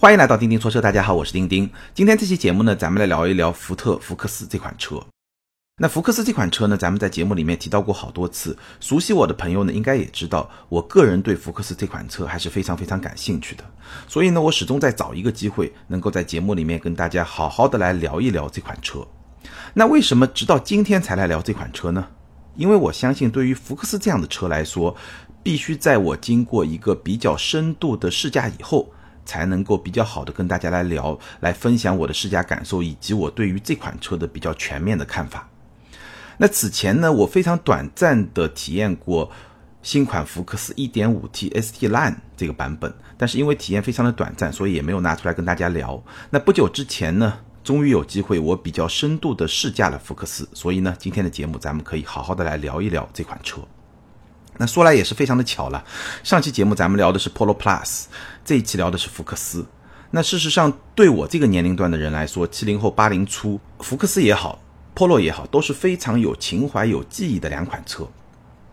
欢迎来到钉钉说车，大家好，我是钉钉。今天这期节目呢，咱们来聊一聊福特福克斯这款车。那福克斯这款车呢，咱们在节目里面提到过好多次，熟悉我的朋友呢，应该也知道，我个人对福克斯这款车还是非常非常感兴趣的。所以呢，我始终在找一个机会，能够在节目里面跟大家好好的来聊一聊这款车。那为什么直到今天才来聊这款车呢？因为我相信，对于福克斯这样的车来说，必须在我经过一个比较深度的试驾以后。才能够比较好的跟大家来聊，来分享我的试驾感受以及我对于这款车的比较全面的看法。那此前呢，我非常短暂的体验过新款福克斯 1.5T ST Line 这个版本，但是因为体验非常的短暂，所以也没有拿出来跟大家聊。那不久之前呢，终于有机会我比较深度的试驾了福克斯，所以呢，今天的节目咱们可以好好的来聊一聊这款车。那说来也是非常的巧了，上期节目咱们聊的是 Polo Plus，这一期聊的是福克斯。那事实上，对我这个年龄段的人来说，七零后、八零初，福克斯也好，Polo 也好，都是非常有情怀、有记忆的两款车。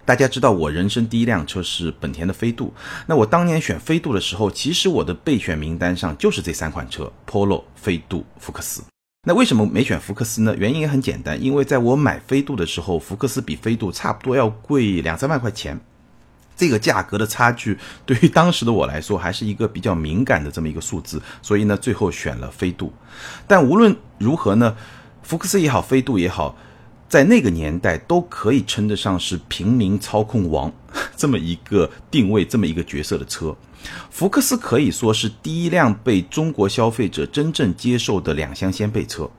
大家知道，我人生第一辆车是本田的飞度。那我当年选飞度的时候，其实我的备选名单上就是这三款车：Polo、飞度、福克斯。那为什么没选福克斯呢？原因也很简单，因为在我买飞度的时候，福克斯比飞度差不多要贵两三万块钱，这个价格的差距对于当时的我来说还是一个比较敏感的这么一个数字，所以呢，最后选了飞度。但无论如何呢，福克斯也好，飞度也好，在那个年代都可以称得上是平民操控王 这么一个定位，这么一个角色的车。福克斯可以说是第一辆被中国消费者真正接受的两厢掀背车，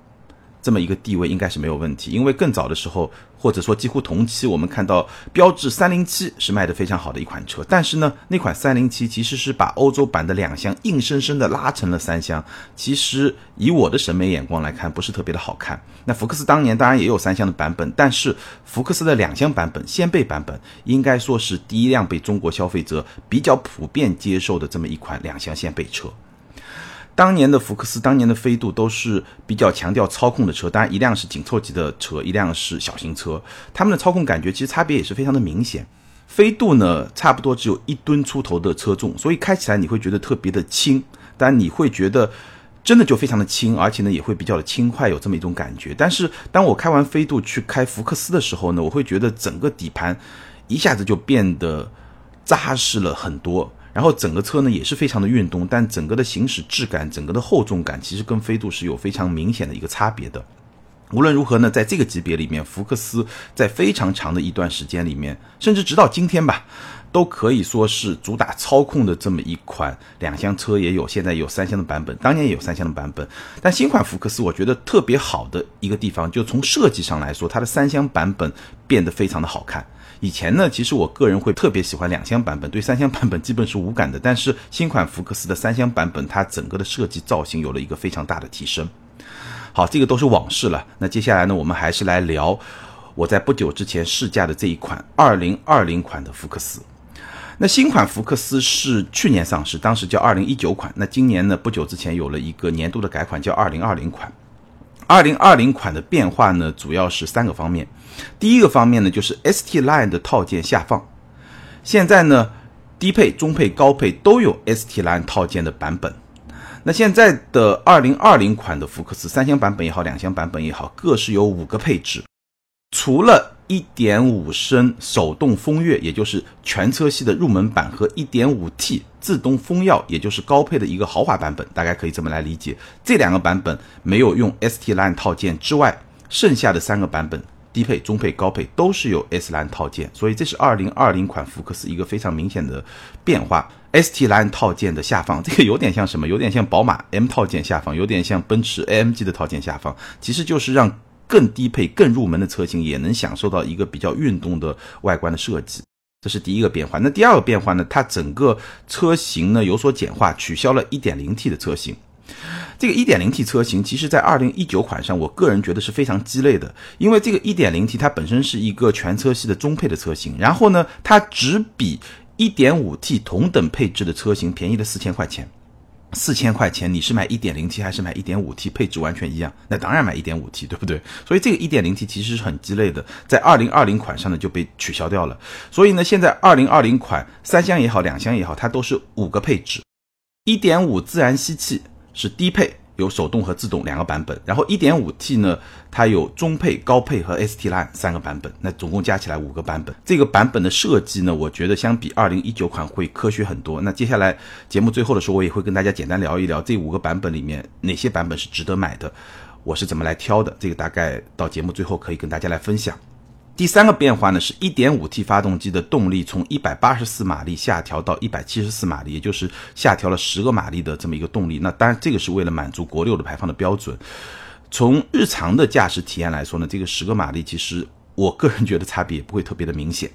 这么一个地位应该是没有问题。因为更早的时候。或者说几乎同期，我们看到标致三零七是卖的非常好的一款车，但是呢，那款三零七其实是把欧洲版的两厢硬生生的拉成了三厢，其实以我的审美眼光来看，不是特别的好看。那福克斯当年当然也有三厢的版本，但是福克斯的两厢版本、掀背版本，应该说是第一辆被中国消费者比较普遍接受的这么一款两厢掀背车。当年的福克斯，当年的飞度都是比较强调操控的车，当然一辆是紧凑级的车，一辆是小型车，他们的操控感觉其实差别也是非常的明显。飞度呢，差不多只有一吨出头的车重，所以开起来你会觉得特别的轻，但你会觉得真的就非常的轻，而且呢也会比较的轻快，有这么一种感觉。但是当我开完飞度去开福克斯的时候呢，我会觉得整个底盘一下子就变得扎实了很多。然后整个车呢也是非常的运动，但整个的行驶质感、整个的厚重感，其实跟飞度是有非常明显的一个差别的。无论如何呢，在这个级别里面，福克斯在非常长的一段时间里面，甚至直到今天吧，都可以说是主打操控的这么一款两厢车，也有现在有三厢的版本，当年也有三厢的版本。但新款福克斯，我觉得特别好的一个地方，就从设计上来说，它的三厢版本变得非常的好看。以前呢，其实我个人会特别喜欢两厢版本，对三厢版本基本是无感的。但是新款福克斯的三厢版本，它整个的设计造型有了一个非常大的提升。好，这个都是往事了。那接下来呢，我们还是来聊我在不久之前试驾的这一款2020款的福克斯。那新款福克斯是去年上市，当时叫2019款。那今年呢，不久之前有了一个年度的改款，叫2020款。二零二零款的变化呢，主要是三个方面。第一个方面呢，就是 ST Line 的套件下放。现在呢，低配、中配、高配都有 ST Line 套件的版本。那现在的二零二零款的福克斯三厢版本也好，两厢版本也好，各是有五个配置。除了1.5升手动风越，也就是全车系的入门版和 1.5T 自动风耀，也就是高配的一个豪华版本，大概可以这么来理解。这两个版本没有用 ST Line 套件之外，剩下的三个版本。低配、中配、高配都是有 S 蓝套件，所以这是二零二零款福克斯一个非常明显的变化。ST 蓝套件的下放，这个有点像什么？有点像宝马 M 套件下放，有点像奔驰 AMG 的套件下放，其实就是让更低配、更入门的车型也能享受到一个比较运动的外观的设计。这是第一个变化。那第二个变化呢？它整个车型呢有所简化，取消了一点零 T 的车型。这个 1.0T 车型，其实在2019款上，我个人觉得是非常鸡肋的，因为这个 1.0T 它本身是一个全车系的中配的车型，然后呢，它只比 1.5T 同等配置的车型便宜了四千块钱。四千块钱，你是买一点零 T 还是买一点五 T？配置完全一样，那当然买一点五 T，对不对？所以这个一点零 T 其实是很鸡肋的，在二零二零款上呢就被取消掉了。所以呢，现在二零二零款三厢也好，两厢也好，它都是五个配置。一点五自然吸气是低配。有手动和自动两个版本，然后 1.5T 呢，它有中配、高配和 ST Line 三个版本，那总共加起来五个版本。这个版本的设计呢，我觉得相比2019款会科学很多。那接下来节目最后的时候，我也会跟大家简单聊一聊这五个版本里面哪些版本是值得买的，我是怎么来挑的，这个大概到节目最后可以跟大家来分享。第三个变化呢是 1.5T 发动机的动力从184马力下调到174马力，也就是下调了十个马力的这么一个动力。那当然这个是为了满足国六的排放的标准。从日常的驾驶体验来说呢，这个十个马力其实我个人觉得差别也不会特别的明显。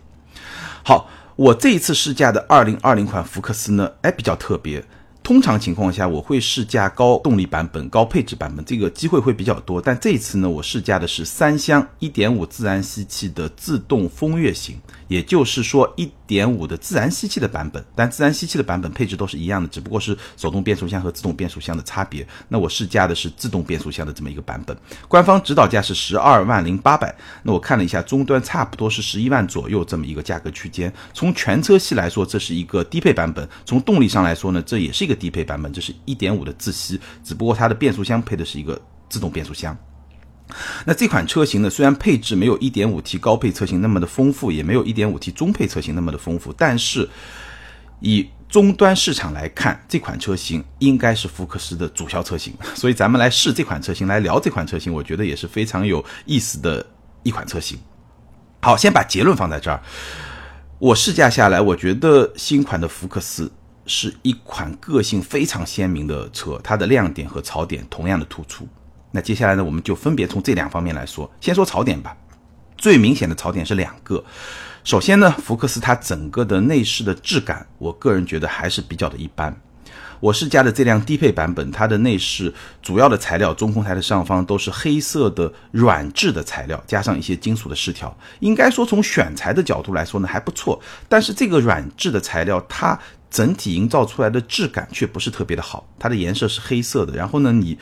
好，我这一次试驾的2020款福克斯呢，哎比较特别。通常情况下，我会试驾高动力版本、高配置版本，这个机会会比较多。但这次呢，我试驾的是三厢1.5自然吸气的自动风月型，也就是说1.5的自然吸气的版本。但自然吸气的版本配置都是一样的，只不过是手动变速箱和自动变速箱的差别。那我试驾的是自动变速箱的这么一个版本，官方指导价是十二万零八百。那我看了一下，终端差不多是十一万左右这么一个价格区间。从全车系来说，这是一个低配版本；从动力上来说呢，这也是一个。低配版本，这是一点五的自吸，只不过它的变速箱配的是一个自动变速箱。那这款车型呢，虽然配置没有一点五 T 高配车型那么的丰富，也没有一点五 T 中配车型那么的丰富，但是以终端市场来看，这款车型应该是福克斯的主销车型。所以咱们来试这款车型，来聊这款车型，我觉得也是非常有意思的一款车型。好，先把结论放在这儿。我试驾下来，我觉得新款的福克斯。是一款个性非常鲜明的车，它的亮点和槽点同样的突出。那接下来呢，我们就分别从这两方面来说。先说槽点吧，最明显的槽点是两个。首先呢，福克斯它整个的内饰的质感，我个人觉得还是比较的一般。我试驾的这辆低配版本，它的内饰主要的材料，中控台的上方都是黑色的软质的材料，加上一些金属的饰条。应该说从选材的角度来说呢，还不错。但是这个软质的材料，它整体营造出来的质感却不是特别的好。它的颜色是黑色的，然后呢，你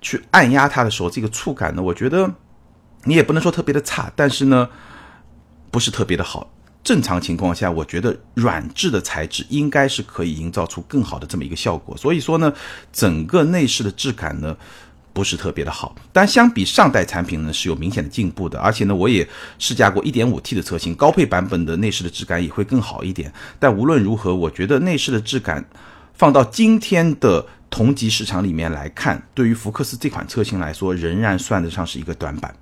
去按压它的时候，这个触感呢，我觉得你也不能说特别的差，但是呢，不是特别的好。正常情况下，我觉得软质的材质应该是可以营造出更好的这么一个效果。所以说呢，整个内饰的质感呢不是特别的好。但相比上代产品呢是有明显的进步的。而且呢，我也试驾过 1.5T 的车型，高配版本的内饰的质感也会更好一点。但无论如何，我觉得内饰的质感放到今天的同级市场里面来看，对于福克斯这款车型来说，仍然算得上是一个短板。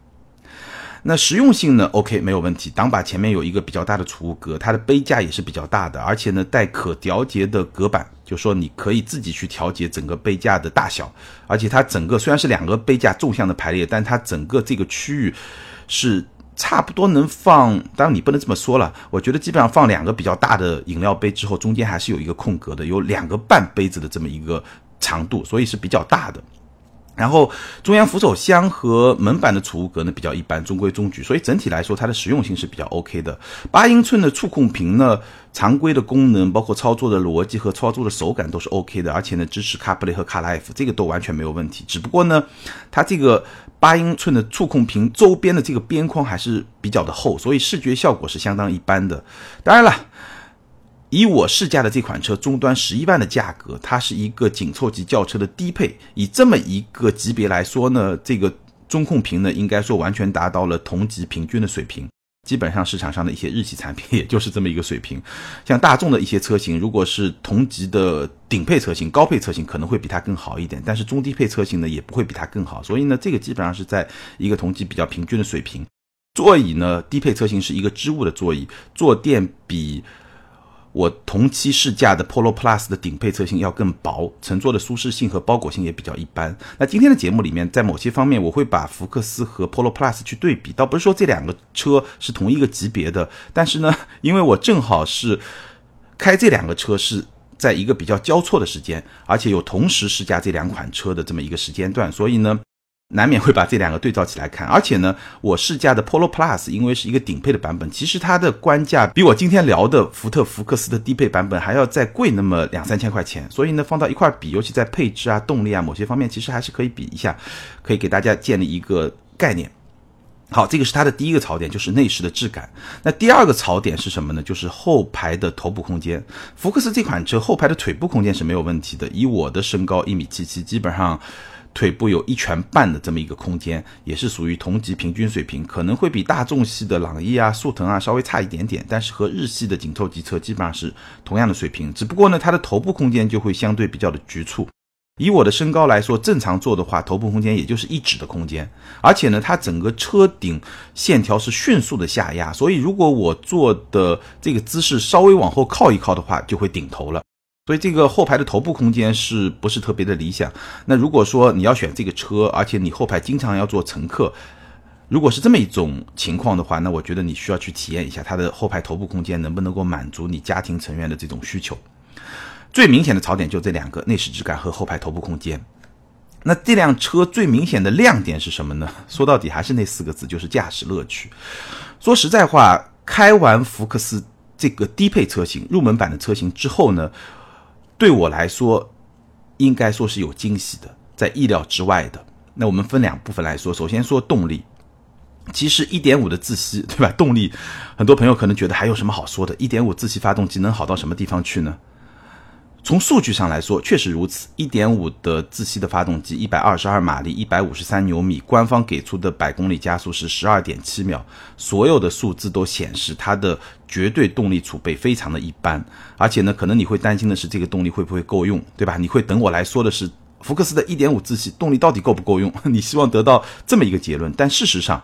那实用性呢？OK，没有问题。挡把前面有一个比较大的储物格，它的杯架也是比较大的，而且呢带可调节的隔板，就说你可以自己去调节整个杯架的大小。而且它整个虽然是两个杯架纵向的排列，但它整个这个区域是差不多能放，当然你不能这么说了，我觉得基本上放两个比较大的饮料杯之后，中间还是有一个空格的，有两个半杯子的这么一个长度，所以是比较大的。然后中央扶手箱和门板的储物格呢比较一般，中规中矩，所以整体来说它的实用性是比较 OK 的。八英寸的触控屏呢，常规的功能包括操作的逻辑和操作的手感都是 OK 的，而且呢支持 CarPlay 和 CarLife，这个都完全没有问题。只不过呢，它这个八英寸的触控屏周边的这个边框还是比较的厚，所以视觉效果是相当一般的。当然了。以我试驾的这款车终端十一万的价格，它是一个紧凑级轿车的低配。以这么一个级别来说呢，这个中控屏呢，应该说完全达到了同级平均的水平。基本上市场上的一些日系产品，也就是这么一个水平。像大众的一些车型，如果是同级的顶配车型、高配车型，可能会比它更好一点。但是中低配车型呢，也不会比它更好。所以呢，这个基本上是在一个同级比较平均的水平。座椅呢，低配车型是一个织物的座椅，坐垫比。我同期试驾的 Polo Plus 的顶配车型要更薄，乘坐的舒适性和包裹性也比较一般。那今天的节目里面，在某些方面我会把福克斯和 Polo Plus 去对比，倒不是说这两个车是同一个级别的，但是呢，因为我正好是开这两个车是在一个比较交错的时间，而且有同时试驾这两款车的这么一个时间段，所以呢。难免会把这两个对照起来看，而且呢，我试驾的 Polo Plus 因为是一个顶配的版本，其实它的官价比我今天聊的福特福克斯的低配版本还要再贵那么两三千块钱，所以呢，放到一块比，尤其在配置啊、动力啊某些方面，其实还是可以比一下，可以给大家建立一个概念。好，这个是它的第一个槽点，就是内饰的质感。那第二个槽点是什么呢？就是后排的头部空间。福克斯这款车后排的腿部空间是没有问题的。以我的身高一米七七，基本上腿部有一拳半的这么一个空间，也是属于同级平均水平，可能会比大众系的朗逸啊、速腾啊稍微差一点点，但是和日系的紧凑级车基本上是同样的水平。只不过呢，它的头部空间就会相对比较的局促。以我的身高来说，正常坐的话，头部空间也就是一指的空间，而且呢，它整个车顶线条是迅速的下压，所以如果我坐的这个姿势稍微往后靠一靠的话，就会顶头了。所以这个后排的头部空间是不是特别的理想？那如果说你要选这个车，而且你后排经常要坐乘客，如果是这么一种情况的话，那我觉得你需要去体验一下它的后排头部空间能不能够满足你家庭成员的这种需求。最明显的槽点就这两个：内饰质感和后排头部空间。那这辆车最明显的亮点是什么呢？说到底还是那四个字，就是驾驶乐趣。说实在话，开完福克斯这个低配车型、入门版的车型之后呢，对我来说，应该说是有惊喜的，在意料之外的。那我们分两部分来说，首先说动力。其实一点五的自吸，对吧？动力，很多朋友可能觉得还有什么好说的一点五自吸发动机能好到什么地方去呢？从数据上来说，确实如此。1.5的自吸的发动机，122马力，153牛米，官方给出的百公里加速是12.7秒，所有的数字都显示它的绝对动力储备非常的一般。而且呢，可能你会担心的是这个动力会不会够用，对吧？你会等我来说的是福克斯的1.5自吸动力到底够不够用？你希望得到这么一个结论，但事实上，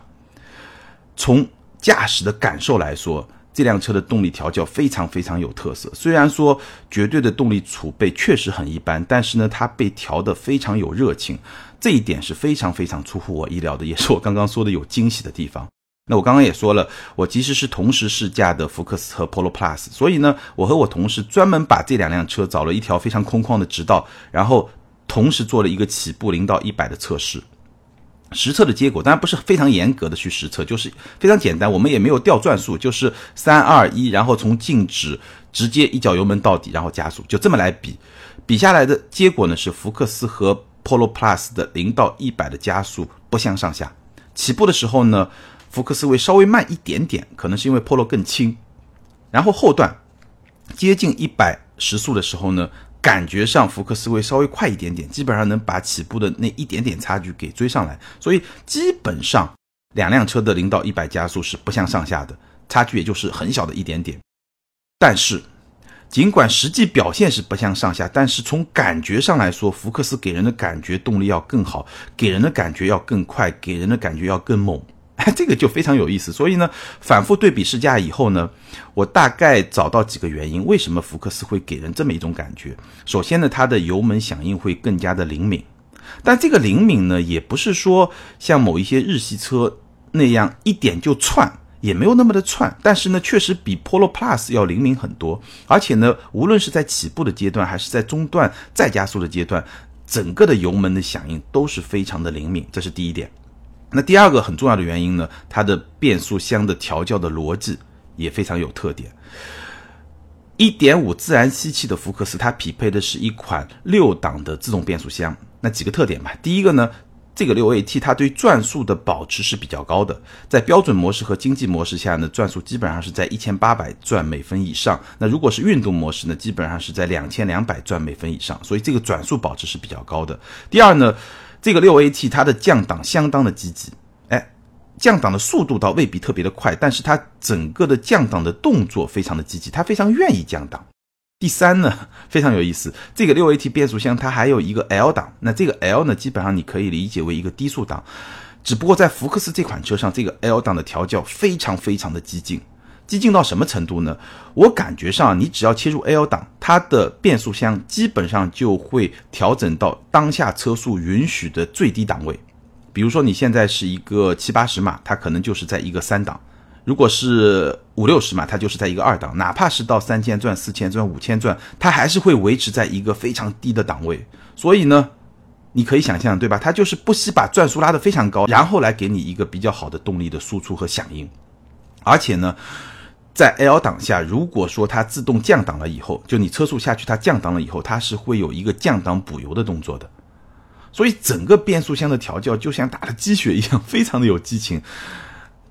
从驾驶的感受来说。这辆车的动力调教非常非常有特色，虽然说绝对的动力储备确实很一般，但是呢，它被调得非常有热情，这一点是非常非常出乎我意料的，也是我刚刚说的有惊喜的地方。那我刚刚也说了，我其实是同时试驾的福克斯和 Polo Plus，所以呢，我和我同事专门把这两辆车找了一条非常空旷的直道，然后同时做了一个起步零到一百的测试。实测的结果当然不是非常严格的去实测，就是非常简单，我们也没有调转速，就是三二一，然后从静止直接一脚油门到底，然后加速，就这么来比。比下来的结果呢是福克斯和 Polo Plus 的零到一百的加速不相上下。起步的时候呢，福克斯会稍微慢一点点，可能是因为 Polo 更轻。然后后段接近一百时速的时候呢。感觉上福克斯会稍微快一点点，基本上能把起步的那一点点差距给追上来，所以基本上两辆车的零到一百加速是不相上下的，差距也就是很小的一点点。但是，尽管实际表现是不相上下，但是从感觉上来说，福克斯给人的感觉动力要更好，给人的感觉要更快，给人的感觉要更猛。这个就非常有意思，所以呢，反复对比试驾以后呢，我大概找到几个原因，为什么福克斯会给人这么一种感觉。首先呢，它的油门响应会更加的灵敏，但这个灵敏呢，也不是说像某一些日系车那样一点就窜，也没有那么的窜，但是呢，确实比 Polo Plus 要灵敏很多，而且呢，无论是在起步的阶段，还是在中段再加速的阶段，整个的油门的响应都是非常的灵敏，这是第一点。那第二个很重要的原因呢，它的变速箱的调教的逻辑也非常有特点。一点五自然吸气的福克斯，它匹配的是一款六档的自动变速箱。那几个特点吧，第一个呢，这个六 AT 它对转速的保持是比较高的，在标准模式和经济模式下呢，转速基本上是在一千八百转每分以上。那如果是运动模式呢，基本上是在两千两百转每分以上，所以这个转速保持是比较高的。第二呢。这个六 AT 它的降档相当的积极，哎，降档的速度倒未必特别的快，但是它整个的降档的动作非常的积极，它非常愿意降档。第三呢，非常有意思，这个六 AT 变速箱它还有一个 L 档，那这个 L 呢，基本上你可以理解为一个低速档，只不过在福克斯这款车上，这个 L 档的调教非常非常的激进。激进到什么程度呢？我感觉上，你只要切入 L 档，它的变速箱基本上就会调整到当下车速允许的最低档位。比如说你现在是一个七八十码，它可能就是在一个三档；如果是五六十码，它就是在一个二档。哪怕是到三千转、四千转、五千转，它还是会维持在一个非常低的档位。所以呢，你可以想象，对吧？它就是不惜把转速拉得非常高，然后来给你一个比较好的动力的输出和响应，而且呢。在 L 档下，如果说它自动降档了以后，就你车速下去，它降档了以后，它是会有一个降档补油的动作的。所以整个变速箱的调教就像打了鸡血一样，非常的有激情。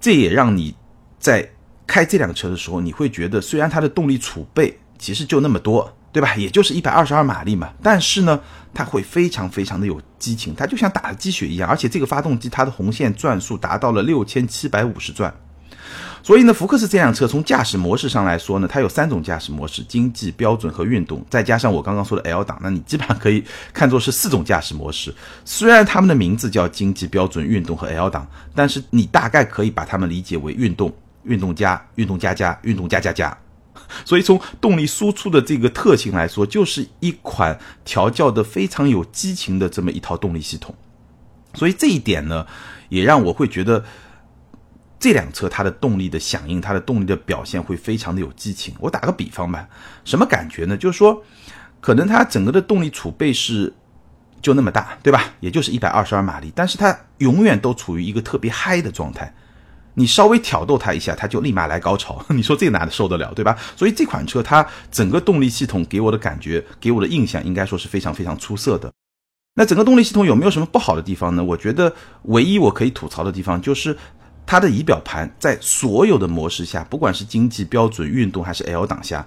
这也让你在开这辆车的时候，你会觉得虽然它的动力储备其实就那么多，对吧？也就是一百二十二马力嘛，但是呢，它会非常非常的有激情，它就像打了鸡血一样，而且这个发动机它的红线转速达到了六千七百五十转。所以呢，福克斯这辆车从驾驶模式上来说呢，它有三种驾驶模式：经济、标准和运动，再加上我刚刚说的 L 档，那你基本上可以看作是四种驾驶模式。虽然它们的名字叫经济、标准、运动和 L 档，但是你大概可以把它们理解为运动、运动加、运动加加、运动加加加。所以从动力输出的这个特性来说，就是一款调教的非常有激情的这么一套动力系统。所以这一点呢，也让我会觉得。这辆车它的动力的响应，它的动力的表现会非常的有激情。我打个比方吧，什么感觉呢？就是说，可能它整个的动力储备是就那么大，对吧？也就是一百二十二马力，但是它永远都处于一个特别嗨的状态。你稍微挑逗它一下，它就立马来高潮。你说这哪受得了，对吧？所以这款车它整个动力系统给我的感觉，给我的印象应该说是非常非常出色的。那整个动力系统有没有什么不好的地方呢？我觉得唯一我可以吐槽的地方就是。它的仪表盘在所有的模式下，不管是经济、标准、运动还是 L 档下，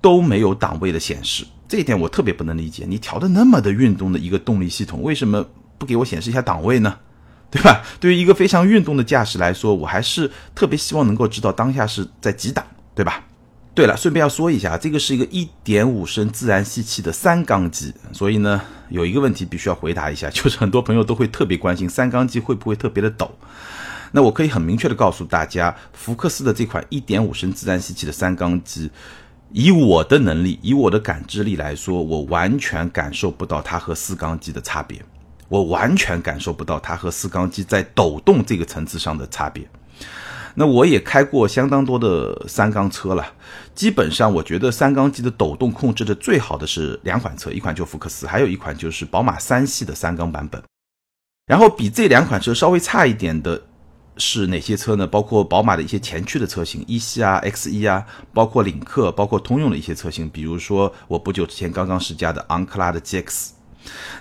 都没有档位的显示。这一点我特别不能理解。你调的那么的运动的一个动力系统，为什么不给我显示一下档位呢？对吧？对于一个非常运动的驾驶来说，我还是特别希望能够知道当下是在几档，对吧？对了，顺便要说一下，这个是一个1.5升自然吸气的三缸机，所以呢，有一个问题必须要回答一下，就是很多朋友都会特别关心三缸机会不会特别的抖。那我可以很明确的告诉大家，福克斯的这款1.5升自然吸气的三缸机，以我的能力，以我的感知力来说，我完全感受不到它和四缸机的差别，我完全感受不到它和四缸机在抖动这个层次上的差别。那我也开过相当多的三缸车了，基本上我觉得三缸机的抖动控制的最好的是两款车，一款就福克斯，还有一款就是宝马三系的三缸版本。然后比这两款车稍微差一点的。是哪些车呢？包括宝马的一些前驱的车型，一系啊、X 一啊，包括领克，包括通用的一些车型，比如说我不久之前刚刚试驾的昂克拉的 GX。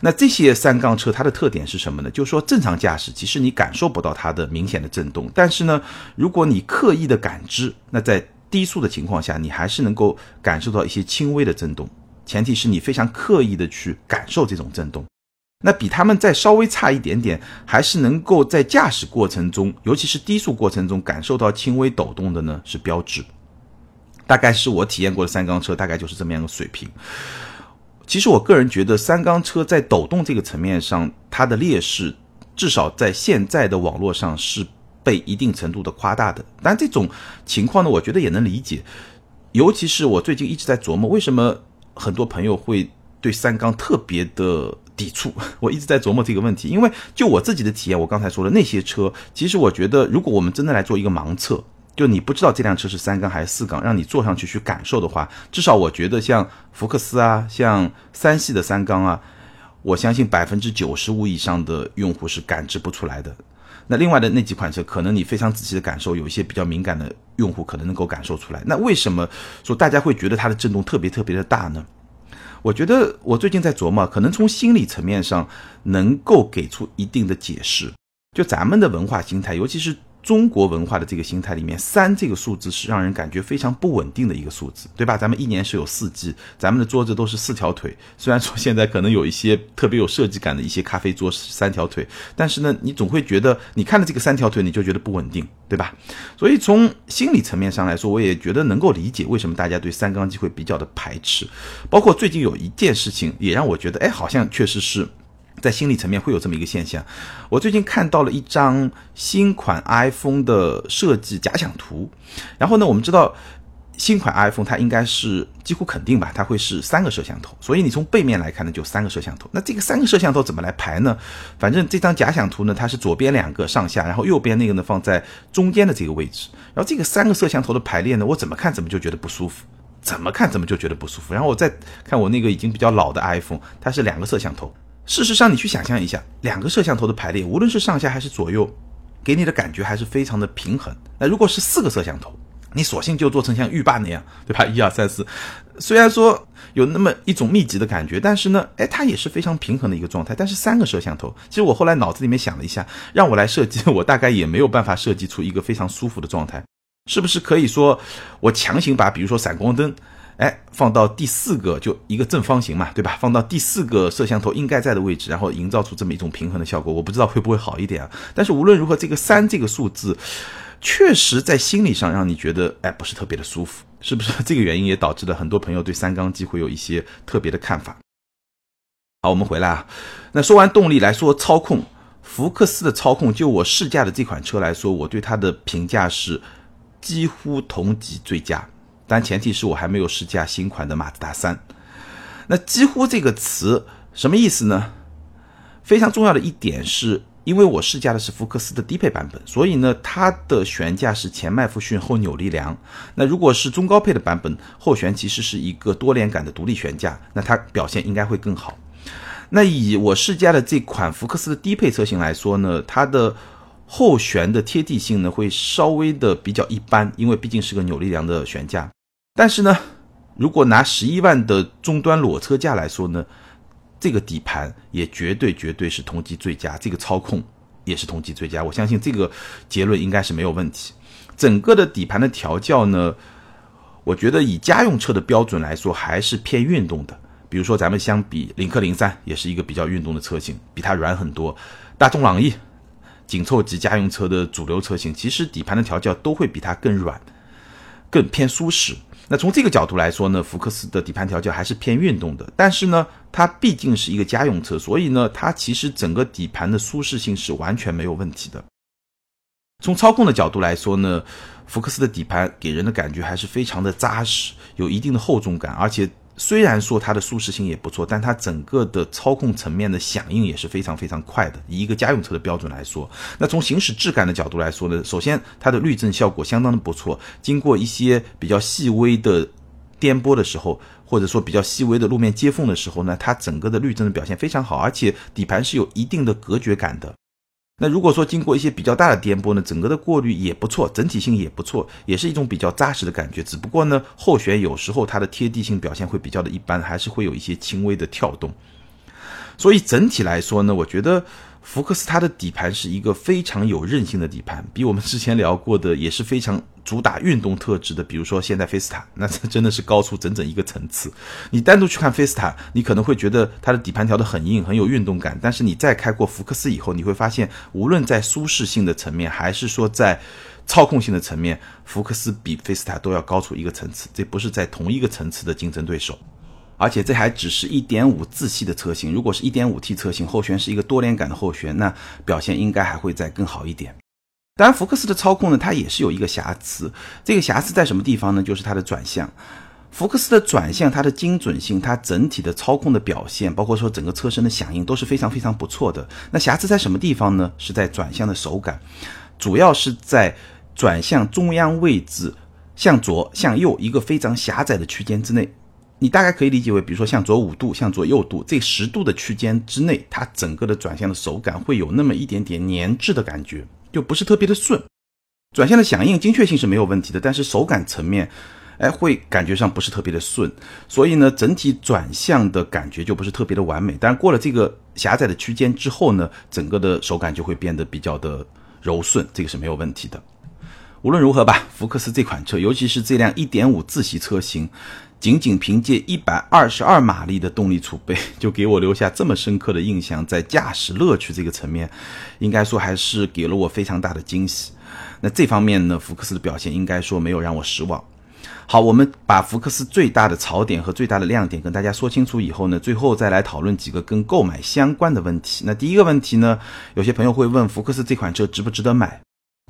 那这些三缸车它的特点是什么呢？就是说正常驾驶其实你感受不到它的明显的震动，但是呢，如果你刻意的感知，那在低速的情况下，你还是能够感受到一些轻微的震动，前提是你非常刻意的去感受这种震动。那比他们再稍微差一点点，还是能够在驾驶过程中，尤其是低速过程中感受到轻微抖动的呢？是标致，大概是我体验过的三缸车，大概就是这么样的水平。其实我个人觉得，三缸车在抖动这个层面上，它的劣势至少在现在的网络上是被一定程度的夸大的。但这种情况呢，我觉得也能理解。尤其是我最近一直在琢磨，为什么很多朋友会对三缸特别的。抵触，我一直在琢磨这个问题，因为就我自己的体验，我刚才说的那些车，其实我觉得，如果我们真的来做一个盲测，就你不知道这辆车是三缸还是四缸，让你坐上去去感受的话，至少我觉得像福克斯啊，像三系的三缸啊，我相信百分之九十五以上的用户是感知不出来的。那另外的那几款车，可能你非常仔细的感受，有一些比较敏感的用户可能能够感受出来。那为什么说大家会觉得它的震动特别特别的大呢？我觉得我最近在琢磨，可能从心理层面上能够给出一定的解释。就咱们的文化心态，尤其是。中国文化的这个心态里面，三这个数字是让人感觉非常不稳定的一个数字，对吧？咱们一年是有四季，咱们的桌子都是四条腿。虽然说现在可能有一些特别有设计感的一些咖啡桌是三条腿，但是呢，你总会觉得你看了这个三条腿，你就觉得不稳定，对吧？所以从心理层面上来说，我也觉得能够理解为什么大家对三缸机会比较的排斥。包括最近有一件事情，也让我觉得，哎，好像确实是。在心理层面会有这么一个现象，我最近看到了一张新款 iPhone 的设计假想图，然后呢，我们知道新款 iPhone 它应该是几乎肯定吧，它会是三个摄像头，所以你从背面来看呢，就三个摄像头。那这个三个摄像头怎么来排呢？反正这张假想图呢，它是左边两个上下，然后右边那个呢放在中间的这个位置，然后这个三个摄像头的排列呢，我怎么看怎么就觉得不舒服，怎么看怎么就觉得不舒服。然后我再看我那个已经比较老的 iPhone，它是两个摄像头。事实上，你去想象一下，两个摄像头的排列，无论是上下还是左右，给你的感觉还是非常的平衡。那如果是四个摄像头，你索性就做成像浴霸那样，对吧？一二三四，虽然说有那么一种密集的感觉，但是呢，哎，它也是非常平衡的一个状态。但是三个摄像头，其实我后来脑子里面想了一下，让我来设计，我大概也没有办法设计出一个非常舒服的状态。是不是可以说，我强行把比如说闪光灯，哎，放到第四个，就一个正方形嘛，对吧？放到第四个摄像头应该在的位置，然后营造出这么一种平衡的效果，我不知道会不会好一点啊？但是无论如何，这个三这个数字。确实，在心理上让你觉得，哎，不是特别的舒服，是不是？这个原因也导致了很多朋友对三缸机会有一些特别的看法。好，我们回来啊。那说完动力来说操控，福克斯的操控，就我试驾的这款车来说，我对它的评价是几乎同级最佳。但前提是我还没有试驾新款的马自达三。那几乎这个词什么意思呢？非常重要的一点是。因为我试驾的是福克斯的低配版本，所以呢，它的悬架是前麦弗逊后扭力梁。那如果是中高配的版本，后悬其实是一个多连杆的独立悬架，那它表现应该会更好。那以我试驾的这款福克斯的低配车型来说呢，它的后悬的贴地性呢会稍微的比较一般，因为毕竟是个扭力梁的悬架。但是呢，如果拿十一万的终端裸车价来说呢？这个底盘也绝对绝对是同级最佳，这个操控也是同级最佳，我相信这个结论应该是没有问题。整个的底盘的调教呢，我觉得以家用车的标准来说还是偏运动的。比如说咱们相比领克零三，也是一个比较运动的车型，比它软很多。大众朗逸，紧凑级家用车的主流车型，其实底盘的调教都会比它更软，更偏舒适。那从这个角度来说呢，福克斯的底盘调教还是偏运动的，但是呢，它毕竟是一个家用车，所以呢，它其实整个底盘的舒适性是完全没有问题的。从操控的角度来说呢，福克斯的底盘给人的感觉还是非常的扎实，有一定的厚重感，而且。虽然说它的舒适性也不错，但它整个的操控层面的响应也是非常非常快的。以一个家用车的标准来说，那从行驶质感的角度来说呢，首先它的滤震效果相当的不错，经过一些比较细微的颠簸的时候，或者说比较细微的路面接缝的时候呢，它整个的滤震的表现非常好，而且底盘是有一定的隔绝感的。那如果说经过一些比较大的颠簸呢，整个的过滤也不错，整体性也不错，也是一种比较扎实的感觉。只不过呢，后悬有时候它的贴地性表现会比较的一般，还是会有一些轻微的跳动。所以整体来说呢，我觉得。福克斯它的底盘是一个非常有韧性的底盘，比我们之前聊过的也是非常主打运动特质的，比如说现代菲斯塔，那这真的是高出整整一个层次。你单独去看菲斯塔，你可能会觉得它的底盘调得很硬，很有运动感，但是你再开过福克斯以后，你会发现，无论在舒适性的层面，还是说在操控性的层面，福克斯比菲斯塔都要高出一个层次，这不是在同一个层次的竞争对手。而且这还只是一点五自吸的车型，如果是一点五 T 车型，后悬是一个多连杆的后悬，那表现应该还会再更好一点。当然，福克斯的操控呢，它也是有一个瑕疵，这个瑕疵在什么地方呢？就是它的转向。福克斯的转向，它的精准性，它整体的操控的表现，包括说整个车身的响应，都是非常非常不错的。那瑕疵在什么地方呢？是在转向的手感，主要是在转向中央位置向左向右一个非常狭窄的区间之内。你大概可以理解为，比如说向左五度，向左右度，这十度的区间之内，它整个的转向的手感会有那么一点点粘滞的感觉，就不是特别的顺。转向的响应精确性是没有问题的，但是手感层面，哎，会感觉上不是特别的顺。所以呢，整体转向的感觉就不是特别的完美。但过了这个狭窄的区间之后呢，整个的手感就会变得比较的柔顺，这个是没有问题的。无论如何吧，福克斯这款车，尤其是这辆1.5自吸车型。仅仅凭借一百二十二马力的动力储备，就给我留下这么深刻的印象，在驾驶乐趣这个层面，应该说还是给了我非常大的惊喜。那这方面呢，福克斯的表现应该说没有让我失望。好，我们把福克斯最大的槽点和最大的亮点跟大家说清楚以后呢，最后再来讨论几个跟购买相关的问题。那第一个问题呢，有些朋友会问福克斯这款车值不值得买？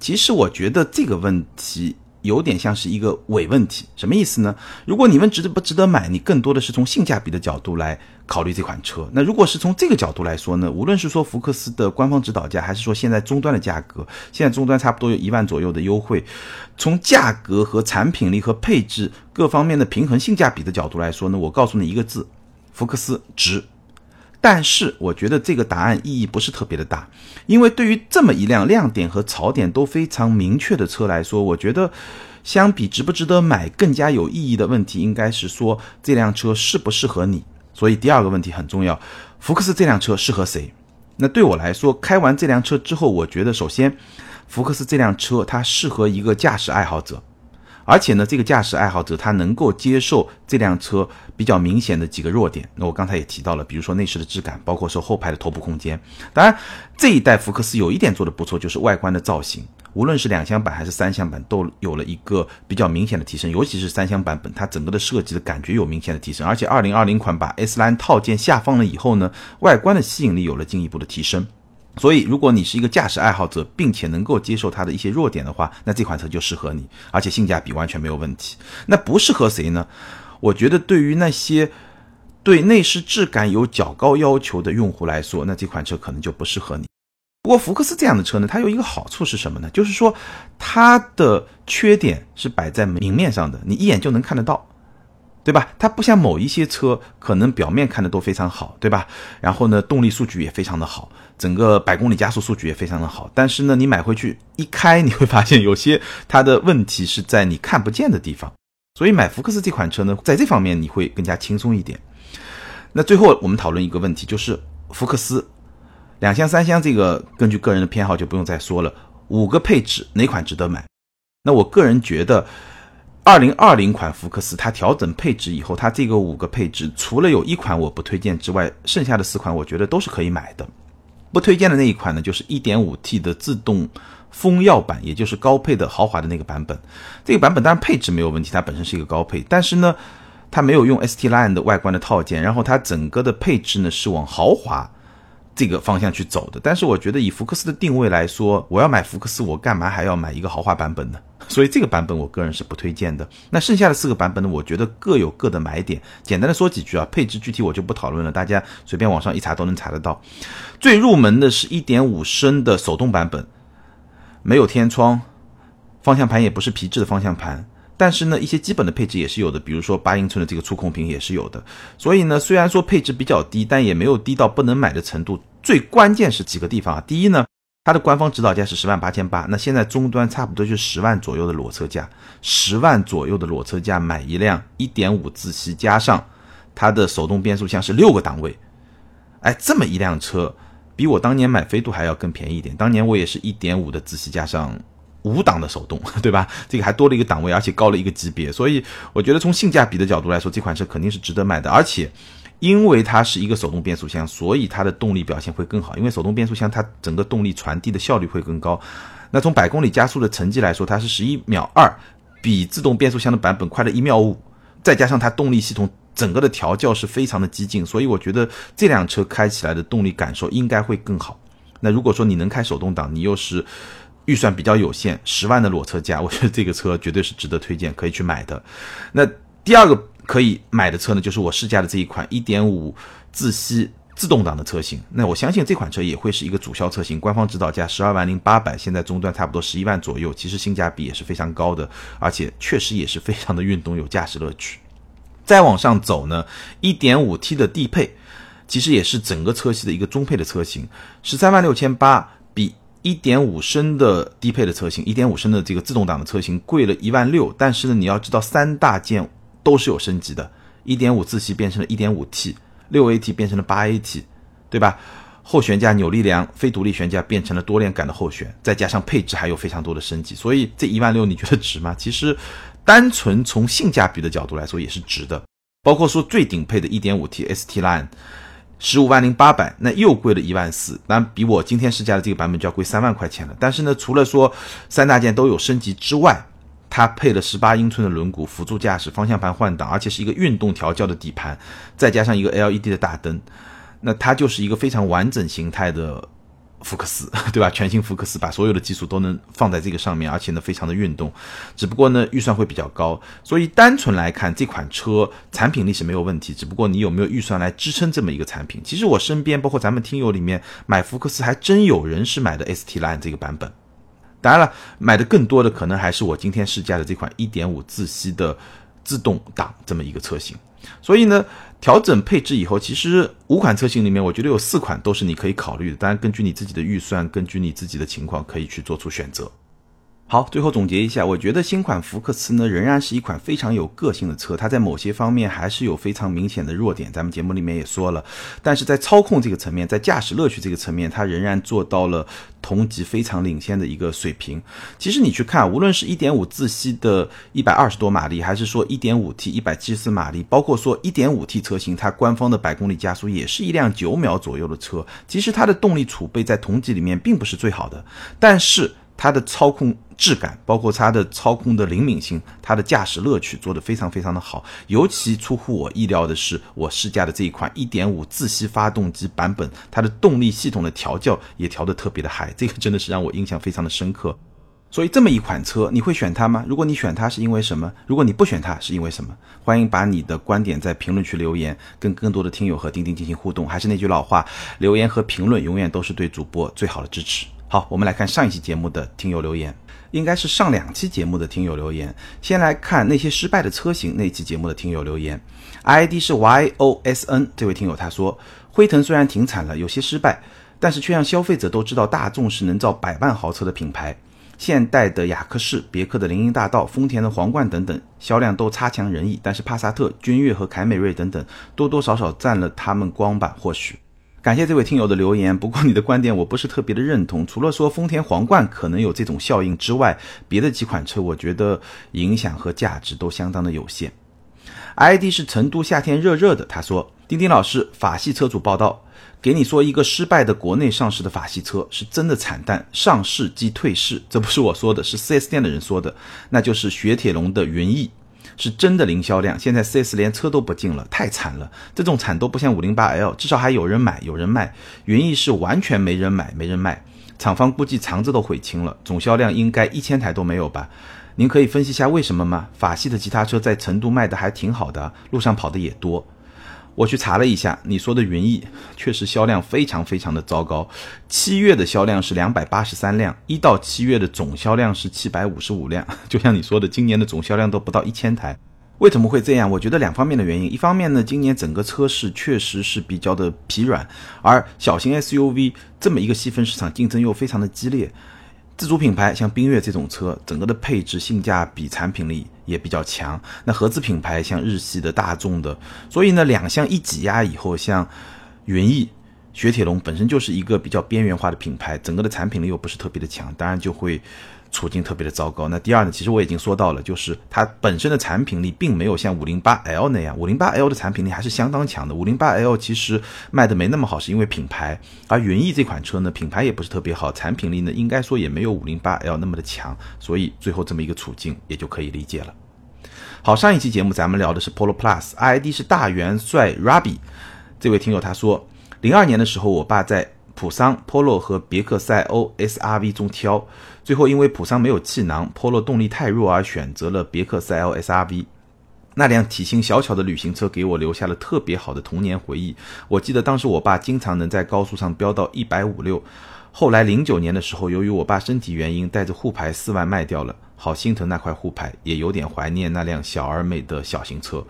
其实我觉得这个问题。有点像是一个伪问题，什么意思呢？如果你问值得不值得买，你更多的是从性价比的角度来考虑这款车。那如果是从这个角度来说呢？无论是说福克斯的官方指导价，还是说现在终端的价格，现在终端差不多有一万左右的优惠。从价格和产品力和配置各方面的平衡性价比的角度来说呢，我告诉你一个字：福克斯值。但是我觉得这个答案意义不是特别的大，因为对于这么一辆亮点和槽点都非常明确的车来说，我觉得相比值不值得买，更加有意义的问题应该是说这辆车适不适合你。所以第二个问题很重要，福克斯这辆车适合谁？那对我来说，开完这辆车之后，我觉得首先，福克斯这辆车它适合一个驾驶爱好者。而且呢，这个驾驶爱好者他能够接受这辆车比较明显的几个弱点。那我刚才也提到了，比如说内饰的质感，包括说后排的头部空间。当然，这一代福克斯有一点做的不错，就是外观的造型，无论是两厢版还是三厢版，都有了一个比较明显的提升。尤其是三厢版本，它整个的设计的感觉有明显的提升。而且2020款把 S Line 套件下放了以后呢，外观的吸引力有了进一步的提升。所以，如果你是一个驾驶爱好者，并且能够接受它的一些弱点的话，那这款车就适合你，而且性价比完全没有问题。那不适合谁呢？我觉得对于那些对内饰质感有较高要求的用户来说，那这款车可能就不适合你。不过福克斯这样的车呢，它有一个好处是什么呢？就是说它的缺点是摆在明面上的，你一眼就能看得到。对吧？它不像某一些车，可能表面看的都非常好，对吧？然后呢，动力数据也非常的好，整个百公里加速数据也非常的好。但是呢，你买回去一开，你会发现有些它的问题是在你看不见的地方。所以买福克斯这款车呢，在这方面你会更加轻松一点。那最后我们讨论一个问题，就是福克斯两厢、三厢这个，根据个人的偏好就不用再说了。五个配置哪款值得买？那我个人觉得。二零二零款福克斯，它调整配置以后，它这个五个配置，除了有一款我不推荐之外，剩下的四款我觉得都是可以买的。不推荐的那一款呢，就是 1.5T 的自动风耀版，也就是高配的豪华的那个版本。这个版本当然配置没有问题，它本身是一个高配，但是呢，它没有用 ST Line 的外观的套件，然后它整个的配置呢是往豪华。这个方向去走的，但是我觉得以福克斯的定位来说，我要买福克斯，我干嘛还要买一个豪华版本呢？所以这个版本我个人是不推荐的。那剩下的四个版本呢，我觉得各有各的买点。简单的说几句啊，配置具体我就不讨论了，大家随便网上一查都能查得到。最入门的是一点五升的手动版本，没有天窗，方向盘也不是皮质的方向盘。但是呢，一些基本的配置也是有的，比如说八英寸的这个触控屏也是有的。所以呢，虽然说配置比较低，但也没有低到不能买的程度。最关键是几个地方啊，第一呢，它的官方指导价是十万八千八，那现在终端差不多就十万左右的裸车价，十万左右的裸车价买一辆一点五自吸，加上它的手动变速箱是六个档位，哎，这么一辆车，比我当年买飞度还要更便宜一点。当年我也是一点五的自吸加上。五档的手动，对吧？这个还多了一个档位，而且高了一个级别，所以我觉得从性价比的角度来说，这款车肯定是值得买的。而且，因为它是一个手动变速箱，所以它的动力表现会更好。因为手动变速箱它整个动力传递的效率会更高。那从百公里加速的成绩来说，它是十一秒二，比自动变速箱的版本快了一秒五。再加上它动力系统整个的调教是非常的激进，所以我觉得这辆车开起来的动力感受应该会更好。那如果说你能开手动挡，你又是。预算比较有限，十万的裸车价，我觉得这个车绝对是值得推荐，可以去买的。那第二个可以买的车呢，就是我试驾的这一款1.5自吸自动挡的车型。那我相信这款车也会是一个主销车型，官方指导价十二万零八百，现在终端差不多十一万左右，其实性价比也是非常高的，而且确实也是非常的运动，有驾驶乐趣。再往上走呢，1.5T 的低配，其实也是整个车系的一个中配的车型，十三万六千八。一点五升的低配的车型，一点五升的这个自动挡的车型贵了一万六，但是呢，你要知道三大件都是有升级的，一点五自吸变成了一点五 T，六 AT 变成了八 AT，对吧？后悬架扭力梁非独立悬架变成了多连杆的后悬，再加上配置还有非常多的升级，所以这一万六你觉得值吗？其实，单纯从性价比的角度来说也是值的，包括说最顶配的一点五 T ST Line。十五万零八百，那又贵了一万四，那比我今天试驾的这个版本就要贵三万块钱了。但是呢，除了说三大件都有升级之外，它配了十八英寸的轮毂，辅助驾驶，方向盘换挡，而且是一个运动调教的底盘，再加上一个 LED 的大灯，那它就是一个非常完整形态的。福克斯，对吧？全新福克斯把所有的技术都能放在这个上面，而且呢非常的运动。只不过呢预算会比较高，所以单纯来看这款车产品力是没有问题。只不过你有没有预算来支撑这么一个产品？其实我身边包括咱们听友里面买福克斯还真有人是买的 ST Line 这个版本。当然了，买的更多的可能还是我今天试驾的这款1.5自吸的自动挡这么一个车型。所以呢，调整配置以后，其实五款车型里面，我觉得有四款都是你可以考虑的。当然，根据你自己的预算，根据你自己的情况，可以去做出选择。好，最后总结一下，我觉得新款福克斯呢，仍然是一款非常有个性的车。它在某些方面还是有非常明显的弱点，咱们节目里面也说了。但是在操控这个层面，在驾驶乐趣这个层面，它仍然做到了同级非常领先的一个水平。其实你去看，无论是一点五自吸的一百二十多马力，还是说一点五 T 一百七十四马力，包括说一点五 T 车型，它官方的百公里加速也是一辆九秒左右的车。其实它的动力储备在同级里面并不是最好的，但是。它的操控质感，包括它的操控的灵敏性，它的驾驶乐趣做得非常非常的好。尤其出乎我意料的是，我试驾的这一款1.5自吸发动机版本，它的动力系统的调教也调得特别的嗨，这个真的是让我印象非常的深刻。所以这么一款车，你会选它吗？如果你选它是因为什么？如果你不选它是因为什么？欢迎把你的观点在评论区留言，跟更多的听友和钉钉进行互动。还是那句老话，留言和评论永远都是对主播最好的支持。好，我们来看上一期节目的听友留言，应该是上两期节目的听友留言。先来看那些失败的车型那期节目的听友留言，ID 是 YOSN 这位听友他说，辉腾虽然停产了，有些失败，但是却让消费者都知道大众是能造百万豪车的品牌。现代的雅克士、别克的林荫大道、丰田的皇冠等等，销量都差强人意，但是帕萨特、君越和凯美瑞等等，多多少少占了他们光吧，或许。感谢这位听友的留言，不过你的观点我不是特别的认同。除了说丰田皇冠可能有这种效应之外，别的几款车我觉得影响和价值都相当的有限。ID 是成都夏天热热的，他说：丁丁老师，法系车主报道，给你说一个失败的国内上市的法系车是真的惨淡，上市即退市，这不是我说的，是 4S 店的人说的，那就是雪铁龙的云逸。是真的零销量，现在 4S 连车都不进了，太惨了。这种惨都不像 508L，至少还有人买，有人卖。云逸是完全没人买，没人卖，厂方估计肠子都悔青了，总销量应该一千台都没有吧？您可以分析一下为什么吗？法系的其他车在成都卖的还挺好的，路上跑的也多。我去查了一下，你说的云逸确实销量非常非常的糟糕。七月的销量是两百八十三辆，一到七月的总销量是七百五十五辆。就像你说的，今年的总销量都不到一千台。为什么会这样？我觉得两方面的原因。一方面呢，今年整个车市确实是比较的疲软，而小型 SUV 这么一个细分市场竞争又非常的激烈。自主品牌像缤越这种车，整个的配置、性价比、产品力也比较强。那合资品牌像日系的、大众的，所以呢，两项一挤压以后，像云逸、雪铁龙本身就是一个比较边缘化的品牌，整个的产品力又不是特别的强，当然就会。处境特别的糟糕。那第二呢？其实我已经说到了，就是它本身的产品力并没有像五零八 L 那样，五零八 L 的产品力还是相当强的。五零八 L 其实卖的没那么好，是因为品牌。而云逸这款车呢，品牌也不是特别好，产品力呢应该说也没有五零八 L 那么的强，所以最后这么一个处境也就可以理解了。好，上一期节目咱们聊的是 Polo Plus，ID 是大元帅 Rabi，这位听友他说，零二年的时候，我爸在。普桑、Polo 和别克赛欧 SRV 中挑，最后因为普桑没有气囊，Polo 动力太弱而选择了别克赛 L S R V。那辆体型小巧的旅行车给我留下了特别好的童年回忆。我记得当时我爸经常能在高速上飙到一百五六。后来零九年的时候，由于我爸身体原因，带着沪牌四万卖掉了，好心疼那块沪牌，也有点怀念那辆小而美的小型车。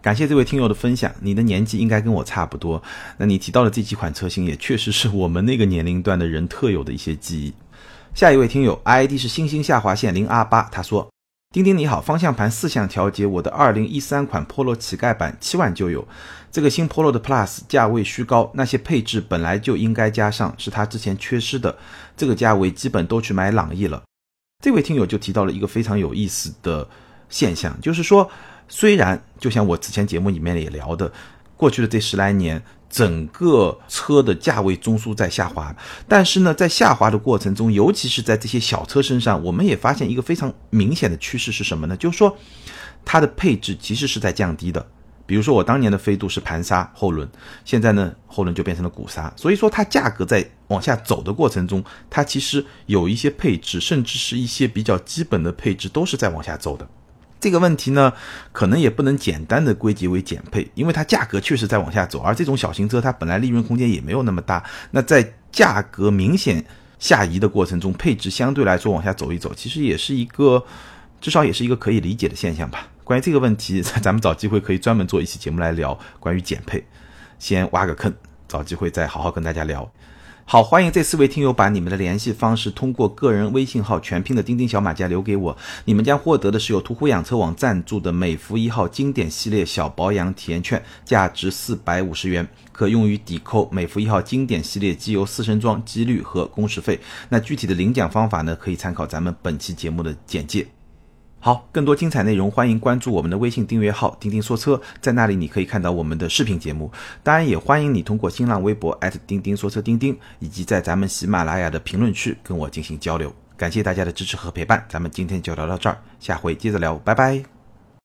感谢这位听友的分享，你的年纪应该跟我差不多。那你提到的这几款车型，也确实是我们那个年龄段的人特有的一些记忆。下一位听友，ID 是星星下划线零 R 八，他说：“丁丁你好，方向盘四项调节，我的二零一三款 Polo 乞丐版七万就有。这个新 Polo 的 Plus 价位虚高，那些配置本来就应该加上，是他之前缺失的。这个价位基本都去买朗逸了。”这位听友就提到了一个非常有意思的现象，就是说。虽然就像我之前节目里面也聊的，过去的这十来年，整个车的价位中枢在下滑，但是呢，在下滑的过程中，尤其是在这些小车身上，我们也发现一个非常明显的趋势是什么呢？就是说，它的配置其实是在降低的。比如说我当年的飞度是盘刹后轮，现在呢后轮就变成了鼓刹，所以说它价格在往下走的过程中，它其实有一些配置，甚至是一些比较基本的配置都是在往下走的。这个问题呢，可能也不能简单的归结为减配，因为它价格确实在往下走，而这种小型车它本来利润空间也没有那么大。那在价格明显下移的过程中，配置相对来说往下走一走，其实也是一个，至少也是一个可以理解的现象吧。关于这个问题，咱们找机会可以专门做一期节目来聊关于减配。先挖个坑，找机会再好好跟大家聊。好，欢迎这四位听友把你们的联系方式通过个人微信号全拼的钉钉小马甲留给我，你们将获得的是由途虎养车网赞助的美孚一号经典系列小保养体验券，价值四百五十元，可用于抵扣美孚一号经典系列机油四升装机滤和工时费。那具体的领奖方法呢，可以参考咱们本期节目的简介。好，更多精彩内容，欢迎关注我们的微信订阅号“钉钉说车”，在那里你可以看到我们的视频节目。当然，也欢迎你通过新浪微博钉钉说车钉钉，以及在咱们喜马拉雅的评论区跟我进行交流。感谢大家的支持和陪伴，咱们今天就聊到这儿，下回接着聊，拜拜。